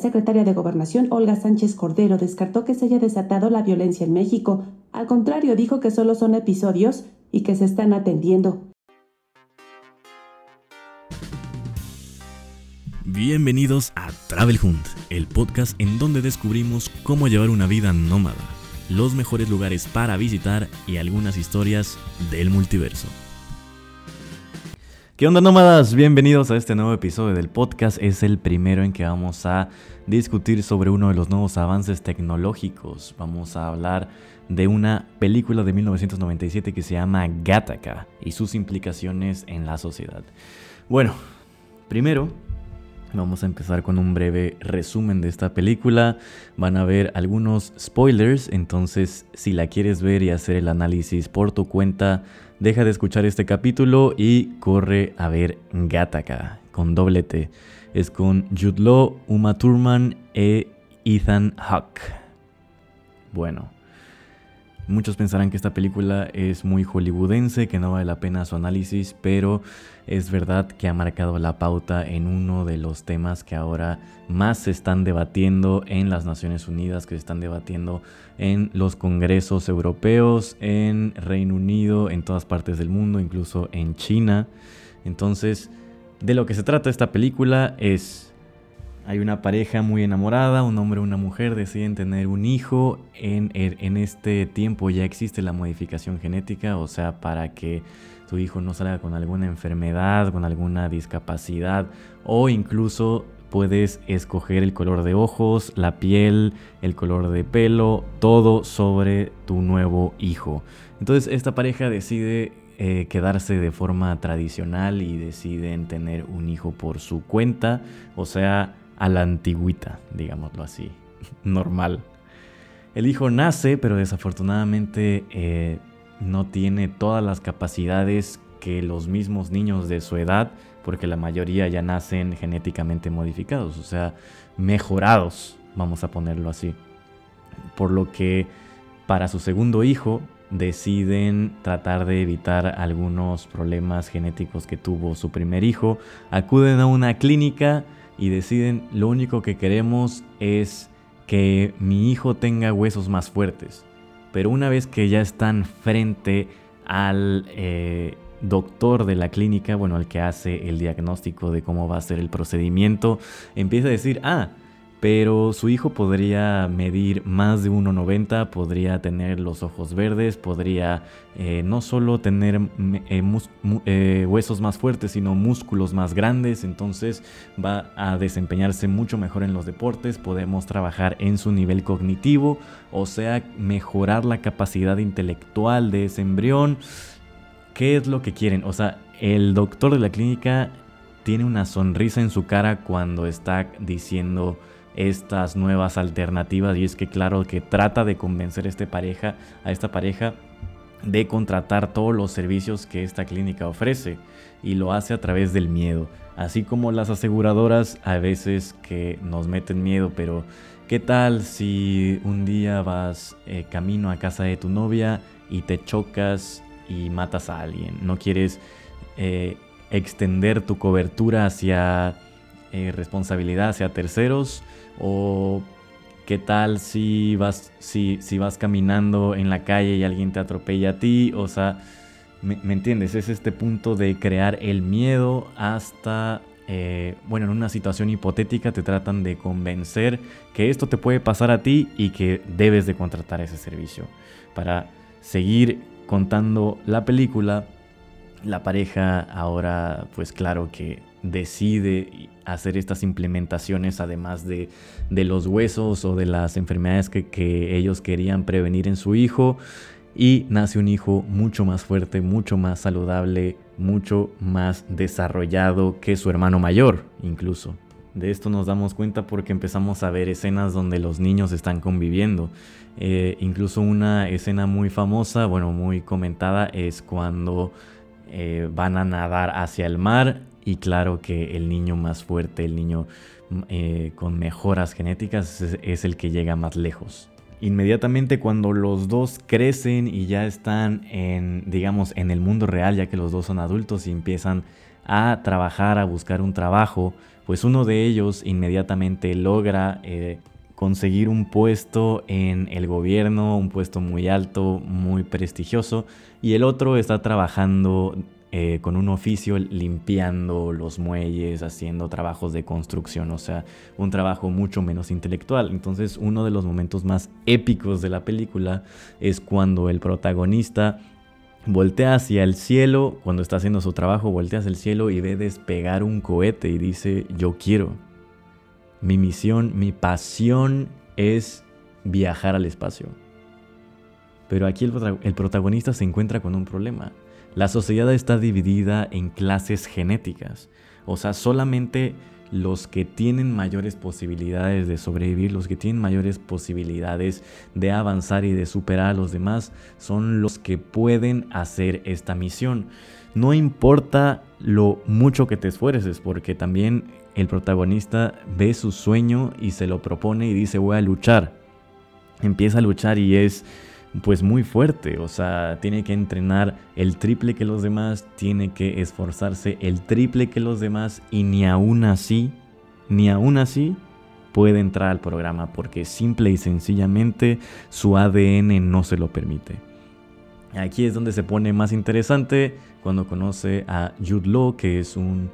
secretaria de Gobernación, Olga Sánchez Cordero, descartó que se haya desatado la violencia en México. Al contrario, dijo que solo son episodios y que se están atendiendo. Bienvenidos a Travel Hunt, el podcast en donde descubrimos cómo llevar una vida nómada, los mejores lugares para visitar y algunas historias del multiverso. ¿Qué onda nómadas? Bienvenidos a este nuevo episodio del podcast. Es el primero en que vamos a discutir sobre uno de los nuevos avances tecnológicos. Vamos a hablar de una película de 1997 que se llama Gattaca y sus implicaciones en la sociedad. Bueno, primero Vamos a empezar con un breve resumen de esta película. Van a ver algunos spoilers, entonces si la quieres ver y hacer el análisis por tu cuenta, deja de escuchar este capítulo y corre a ver Gattaca con doble T. Es con Jude Law, Uma Thurman e Ethan Hawke. Bueno, Muchos pensarán que esta película es muy hollywoodense, que no vale la pena su análisis, pero es verdad que ha marcado la pauta en uno de los temas que ahora más se están debatiendo en las Naciones Unidas, que se están debatiendo en los congresos europeos, en Reino Unido, en todas partes del mundo, incluso en China. Entonces, de lo que se trata esta película es hay una pareja muy enamorada, un hombre y una mujer deciden tener un hijo. En, en, este tiempo ya existe la modificación genética, o sea, para que tu hijo no salga con alguna enfermedad, con alguna discapacidad, o incluso puedes escoger el color de ojos, la piel, el color de pelo, todo sobre tu nuevo hijo. Entonces esta pareja decide eh, quedarse de forma tradicional y deciden tener un hijo por su cuenta, o sea, a la antigüita, digámoslo así, normal. El hijo nace, pero desafortunadamente eh, no tiene todas las capacidades que los mismos niños de su edad, porque la mayoría ya nacen genéticamente modificados, o sea, mejorados, vamos a ponerlo así. Por lo que para su segundo hijo deciden tratar de evitar algunos problemas genéticos que tuvo su primer hijo, acuden a una clínica, y deciden lo único que queremos es que mi hijo tenga huesos más fuertes. Pero una vez que ya están frente al eh, doctor de la clínica, bueno, al que hace el diagnóstico de cómo va a ser el procedimiento, empieza a decir, ah, pero su hijo podría medir más de 1,90, podría tener los ojos verdes, podría eh, no solo tener eh, eh, huesos más fuertes, sino músculos más grandes, entonces va a desempeñarse mucho mejor en los deportes, podemos trabajar en su nivel cognitivo, o sea, mejorar la capacidad intelectual de ese embrión. ¿Qué es lo que quieren? O sea, el doctor de la clínica tiene una sonrisa en su cara cuando está diciendo estas nuevas alternativas y es que claro que trata de convencer a, este pareja, a esta pareja de contratar todos los servicios que esta clínica ofrece y lo hace a través del miedo. Así como las aseguradoras a veces que nos meten miedo, pero ¿qué tal si un día vas eh, camino a casa de tu novia y te chocas y matas a alguien? ¿No quieres eh, extender tu cobertura hacia eh, responsabilidad hacia terceros? O qué tal si vas, si, si vas caminando en la calle y alguien te atropella a ti. O sea, ¿me, entiendes? Es este punto de crear el miedo hasta eh, bueno, en una situación hipotética te tratan de convencer que esto te puede pasar a ti y que debes de contratar ese servicio. Para seguir contando la película, la pareja ahora, pues claro que decide hacer estas implementaciones además de, los huesos o de las enfermedades que, que, ellos querían prevenir en su hijo y nace un hijo mucho más fuerte, mucho más saludable, mucho más desarrollado que su hermano mayor incluso. De esto nos damos cuenta porque empezamos a ver escenas donde los niños están conviviendo. Eh, incluso una escena muy famosa, bueno, muy comentada, es cuando eh, van a nadar hacia el mar y claro que el niño más fuerte, el niño eh, con mejoras genéticas es, el que llega más lejos. Inmediatamente cuando los dos crecen y ya están en, digamos, en el mundo real, ya que los dos son adultos y empiezan a trabajar, a buscar un trabajo, pues uno de ellos inmediatamente logra eh, conseguir un puesto en el gobierno, un puesto muy alto, muy prestigioso, y el otro está trabajando eh, con un oficio limpiando los muelles, haciendo trabajos de construcción, o sea, un trabajo mucho menos intelectual. Entonces, uno de los momentos más épicos de la película es cuando el protagonista voltea hacia el cielo, cuando está haciendo su trabajo, voltea hacia el cielo y ve despegar un cohete y dice, yo quiero mi misión, mi pasión es viajar al espacio. Pero aquí el, protagonista se encuentra con un problema. La sociedad está dividida en clases genéticas. O sea, solamente los que tienen mayores posibilidades de sobrevivir, los que tienen mayores posibilidades de avanzar y de superar a los demás, son los que pueden hacer esta misión. No importa lo mucho que te esfuerces, porque también el protagonista ve su sueño y se lo propone y dice voy a luchar. Empieza a luchar y es pues muy fuerte, o sea, tiene que entrenar el triple que los demás, tiene que esforzarse el triple que los demás y ni aún así, ni aún así puede entrar al programa porque simple y sencillamente su ADN no se lo permite. Aquí es donde se pone más interesante cuando conoce a Jude Law, que es un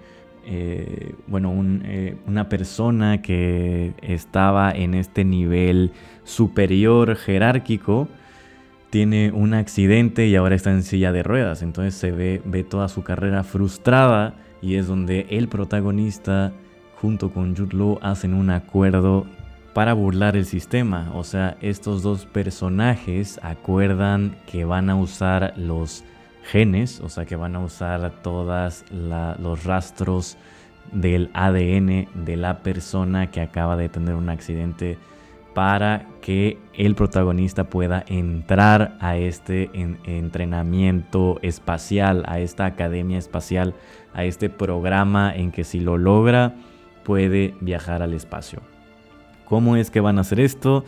eh, bueno, eh, una persona que estaba en este nivel superior jerárquico tiene un accidente y ahora está en silla de ruedas. Entonces se ve, ve toda su carrera frustrada y es donde el protagonista junto con Jude Law hacen un acuerdo para burlar el sistema. O sea, estos dos personajes acuerdan que van a usar los genes, o sea que van a usar todos los rastros del ADN de la persona que acaba de tener un accidente para que el protagonista pueda entrar a este entrenamiento espacial, a esta academia espacial, a este programa en que si lo logra puede viajar al espacio. ¿Cómo es que van a hacer esto?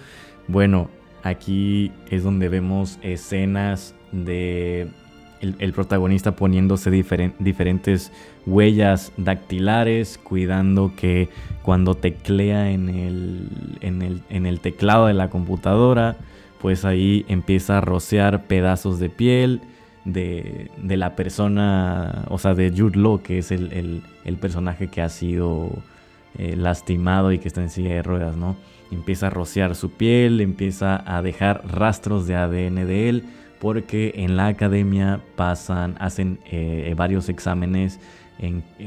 Bueno, aquí es donde vemos escenas de el, protagonista poniéndose diferentes huellas dactilares, cuidando que cuando teclea en el, en el, teclado de la computadora, pues ahí empieza a rociar pedazos de piel de, la persona, o sea, de Jude Law, que es el, personaje que ha sido eh, lastimado y que está en silla de ruedas, ¿no? Empieza a rociar su piel, empieza a dejar rastros de ADN de él porque en la academia pasan, hacen eh, varios exámenes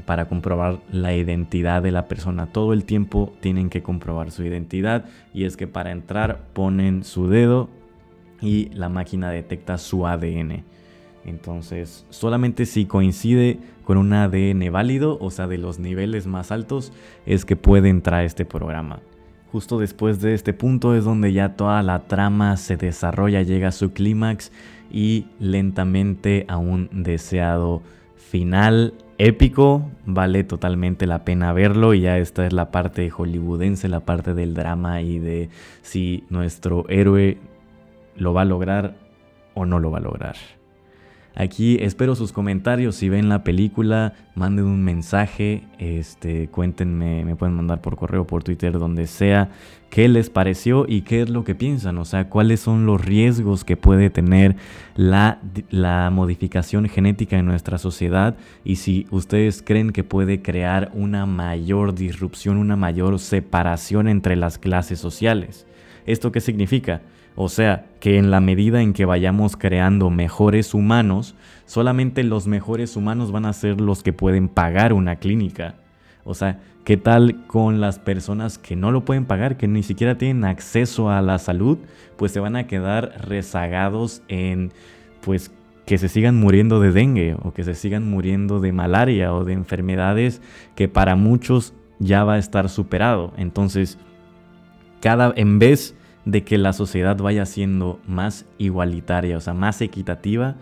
para comprobar la identidad de la persona. Todo el tiempo tienen que comprobar su identidad y es que para entrar ponen su dedo y la máquina detecta su ADN. Entonces, solamente si coincide con un ADN válido, o sea, de los niveles más altos, es que puede entrar este programa. Justo después de este punto es donde ya toda la trama se desarrolla, llega a su clímax y lentamente a un deseado final épico. Vale totalmente la pena verlo y ya esta es la parte hollywoodense, la parte del drama y de si nuestro héroe lo va a lograr o no lo va a lograr. Aquí espero sus comentarios. Si ven la película, manden un mensaje. Este, cuéntenme, me pueden mandar por correo, por Twitter, donde sea, qué les pareció y qué es lo que piensan. O sea, cuáles son los riesgos que puede tener la, la modificación genética en nuestra sociedad y si ustedes creen que puede crear una mayor disrupción, una mayor separación entre las clases sociales. ¿Esto qué significa? O sea, que en la medida en que vayamos creando mejores humanos, solamente los mejores humanos van a ser los que pueden pagar una clínica. O sea, ¿qué tal con las personas que no lo pueden pagar, que ni siquiera tienen acceso a la salud? Pues se van a quedar rezagados en, pues, que se sigan muriendo de dengue o que se sigan muriendo de malaria o de enfermedades que para muchos ya va a estar superado. Entonces, cada, en vez de que la sociedad vaya siendo más igualitaria, o sea, más equitativa,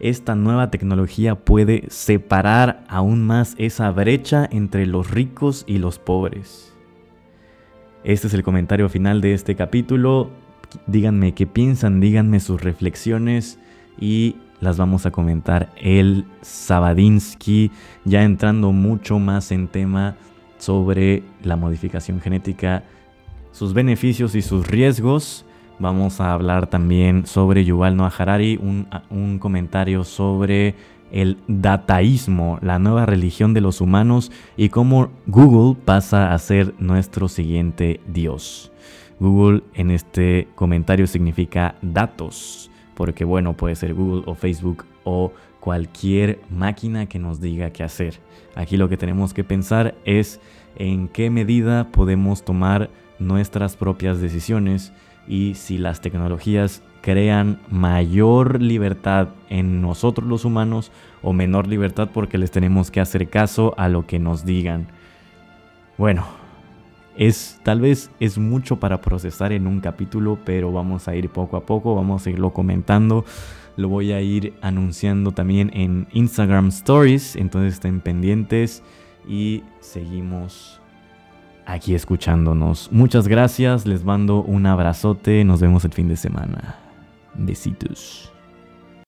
esta nueva tecnología puede separar aún más esa brecha entre los ricos y los pobres. Este es el comentario final de este capítulo. Díganme qué piensan, díganme sus reflexiones y las vamos a comentar el Sabadinsky, ya entrando mucho más en tema sobre la modificación genética, sus beneficios y sus riesgos. Vamos a hablar también sobre Yuval Noah Harari, un, un comentario sobre el dataísmo, la nueva religión de los humanos y cómo Google pasa a ser nuestro siguiente Dios. Google en este comentario significa datos, porque bueno, puede ser Google o Facebook o cualquier máquina que nos diga qué hacer. Aquí lo que tenemos que pensar es en qué medida podemos tomar nuestras propias decisiones y si las tecnologías crean mayor libertad en nosotros los humanos o menor libertad porque les tenemos que hacer caso a lo que nos digan. Bueno, es tal vez es mucho para procesar en un capítulo, pero vamos a ir poco a poco, vamos a irlo comentando. Lo voy a ir anunciando también en Instagram Stories, entonces estén pendientes y seguimos aquí escuchándonos. Muchas gracias, les mando un abrazote, nos vemos el fin de semana. Besitos.